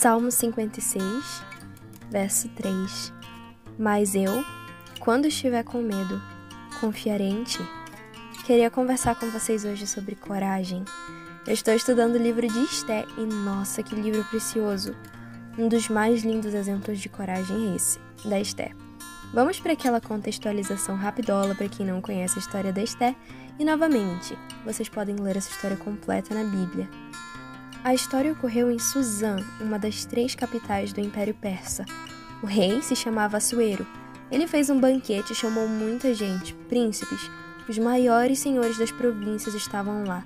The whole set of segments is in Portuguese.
Salmo 56, verso 3. Mas eu, quando estiver com medo, confiarei em ti. Queria conversar com vocês hoje sobre coragem. Eu estou estudando o livro de Esté e nossa, que livro precioso! Um dos mais lindos exemplos de coragem é esse, da Esté. Vamos para aquela contextualização rapidola para quem não conhece a história da Esté e novamente, vocês podem ler essa história completa na Bíblia. A história ocorreu em Suzã, uma das três capitais do Império Persa. O rei se chamava Assuero. Ele fez um banquete e chamou muita gente, príncipes. Os maiores senhores das províncias estavam lá.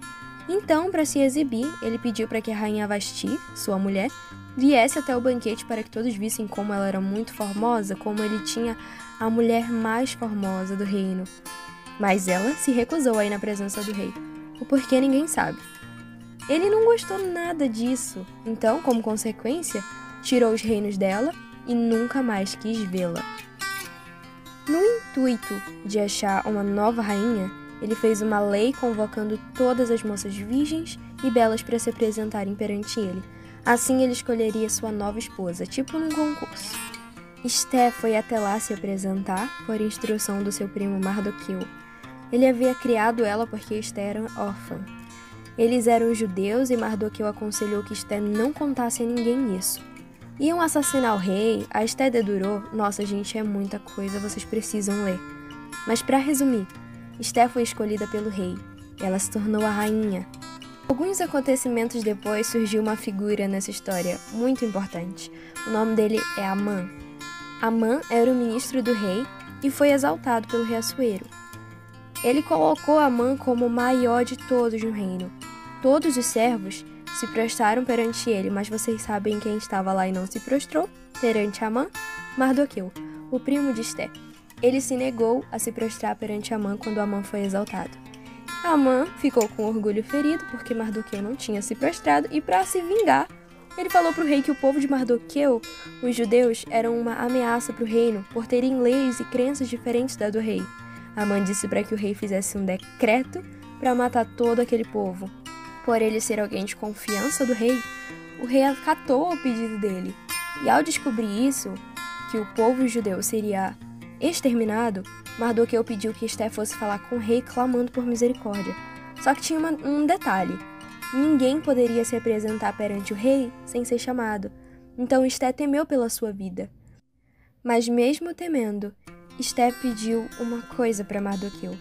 Então, para se exibir, ele pediu para que a rainha Vasti, sua mulher, viesse até o banquete para que todos vissem como ela era muito formosa, como ele tinha a mulher mais formosa do reino. Mas ela se recusou a ir na presença do rei. O porquê ninguém sabe. Ele não gostou nada disso, então, como consequência, tirou os reinos dela e nunca mais quis vê-la. No intuito de achar uma nova rainha, ele fez uma lei convocando todas as moças virgens e belas para se apresentarem perante ele. Assim ele escolheria sua nova esposa, tipo num concurso. Esté foi até lá se apresentar por instrução do seu primo Mardoqueu. Ele havia criado ela porque Esté era órfã. Eles eram judeus e Mardoqueu aconselhou que Esté não contasse a ninguém isso. Iam assassinar o rei, a Esté dedurou, nossa gente, é muita coisa, vocês precisam ler. Mas para resumir, Esté foi escolhida pelo rei. Ela se tornou a rainha. Alguns acontecimentos depois surgiu uma figura nessa história muito importante. O nome dele é Amã. Amã era o ministro do rei e foi exaltado pelo rei Assuero. Ele colocou Amã como o maior de todos no reino. Todos os servos se prostraram perante ele, mas vocês sabem quem estava lá e não se prostrou? Perante Amã? Mardoqueu, o primo de Esté. Ele se negou a se prostrar perante Amã quando Amã foi exaltado. Amã ficou com orgulho ferido porque Mardoqueu não tinha se prostrado e, para se vingar, ele falou para o rei que o povo de Mardoqueu, os judeus, eram uma ameaça para o reino por terem leis e crenças diferentes da do rei. Amã disse para que o rei fizesse um decreto para matar todo aquele povo. Por ele ser alguém de confiança do rei, o rei acatou o pedido dele. E ao descobrir isso, que o povo judeu seria exterminado, Mardoqueu pediu que Esté fosse falar com o rei clamando por misericórdia. Só que tinha uma, um detalhe: ninguém poderia se apresentar perante o rei sem ser chamado. Então Esté temeu pela sua vida. Mas mesmo temendo, Esté pediu uma coisa para Mardoqueu: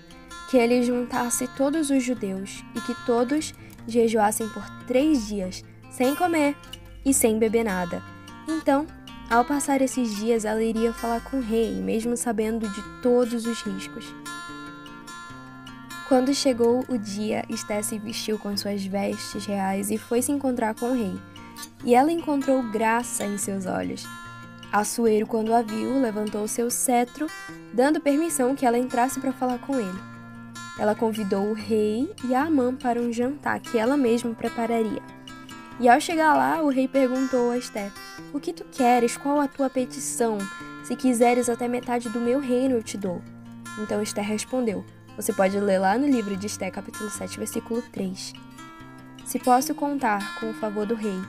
que ele juntasse todos os judeus e que todos jejuassem por três dias, sem comer e sem beber nada. Então, ao passar esses dias, ela iria falar com o rei, mesmo sabendo de todos os riscos. Quando chegou o dia, Esté se vestiu com suas vestes reais e foi se encontrar com o rei. E ela encontrou graça em seus olhos. Assuero, quando a viu, levantou seu cetro, dando permissão que ela entrasse para falar com ele. Ela convidou o rei e a Amã para um jantar que ela mesma prepararia. E ao chegar lá, o rei perguntou a Esther: O que tu queres? Qual a tua petição? Se quiseres até metade do meu reino, eu te dou. Então Esther respondeu: Você pode ler lá no livro de Esther, capítulo 7, versículo 3. Se posso contar com o favor do rei,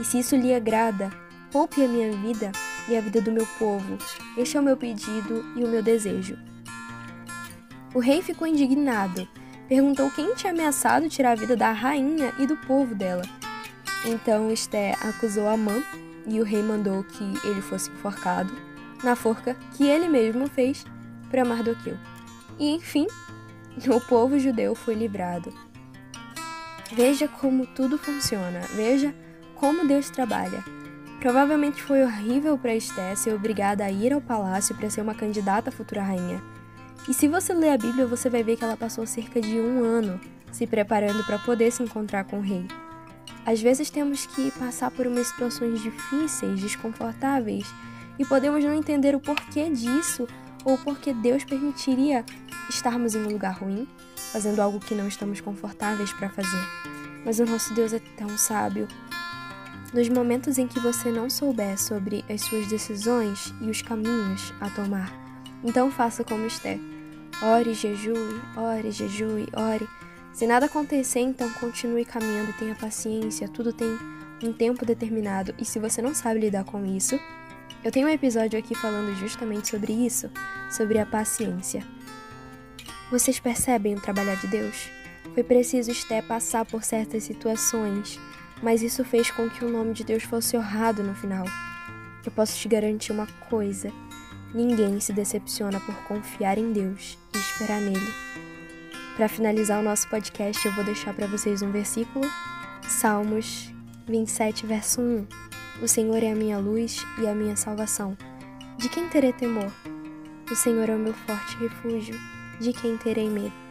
e se isso lhe agrada, poupe a minha vida e a vida do meu povo. Este é o meu pedido e o meu desejo. O rei ficou indignado. Perguntou quem tinha ameaçado tirar a vida da rainha e do povo dela. Então Esté acusou Amã e o rei mandou que ele fosse enforcado na forca que ele mesmo fez para Mardoqueu. E enfim, o povo judeu foi livrado. Veja como tudo funciona, veja como Deus trabalha. Provavelmente foi horrível para Esté ser obrigada a ir ao palácio para ser uma candidata à futura rainha. E se você ler a Bíblia, você vai ver que ela passou cerca de um ano se preparando para poder se encontrar com o rei. Às vezes temos que passar por umas situações difíceis, desconfortáveis, e podemos não entender o porquê disso ou porque Deus permitiria estarmos em um lugar ruim, fazendo algo que não estamos confortáveis para fazer. Mas o nosso Deus é tão sábio. Nos momentos em que você não souber sobre as suas decisões e os caminhos a tomar, então faça como Esther Ore, jejue, ore, jejue, ore. Se nada acontecer, então continue caminhando, tenha paciência, tudo tem em tempo determinado e se você não sabe lidar com isso, eu tenho um episódio aqui falando justamente sobre isso, sobre a paciência. Vocês percebem o trabalhar de Deus? Foi preciso Esté passar por certas situações, mas isso fez com que o nome de Deus fosse honrado no final. Eu posso te garantir uma coisa: ninguém se decepciona por confiar em Deus esperar nele. Para finalizar o nosso podcast, eu vou deixar para vocês um versículo, Salmos 27, verso 1. O Senhor é a minha luz e a minha salvação. De quem terei temor? O Senhor é o meu forte refúgio. De quem terei medo?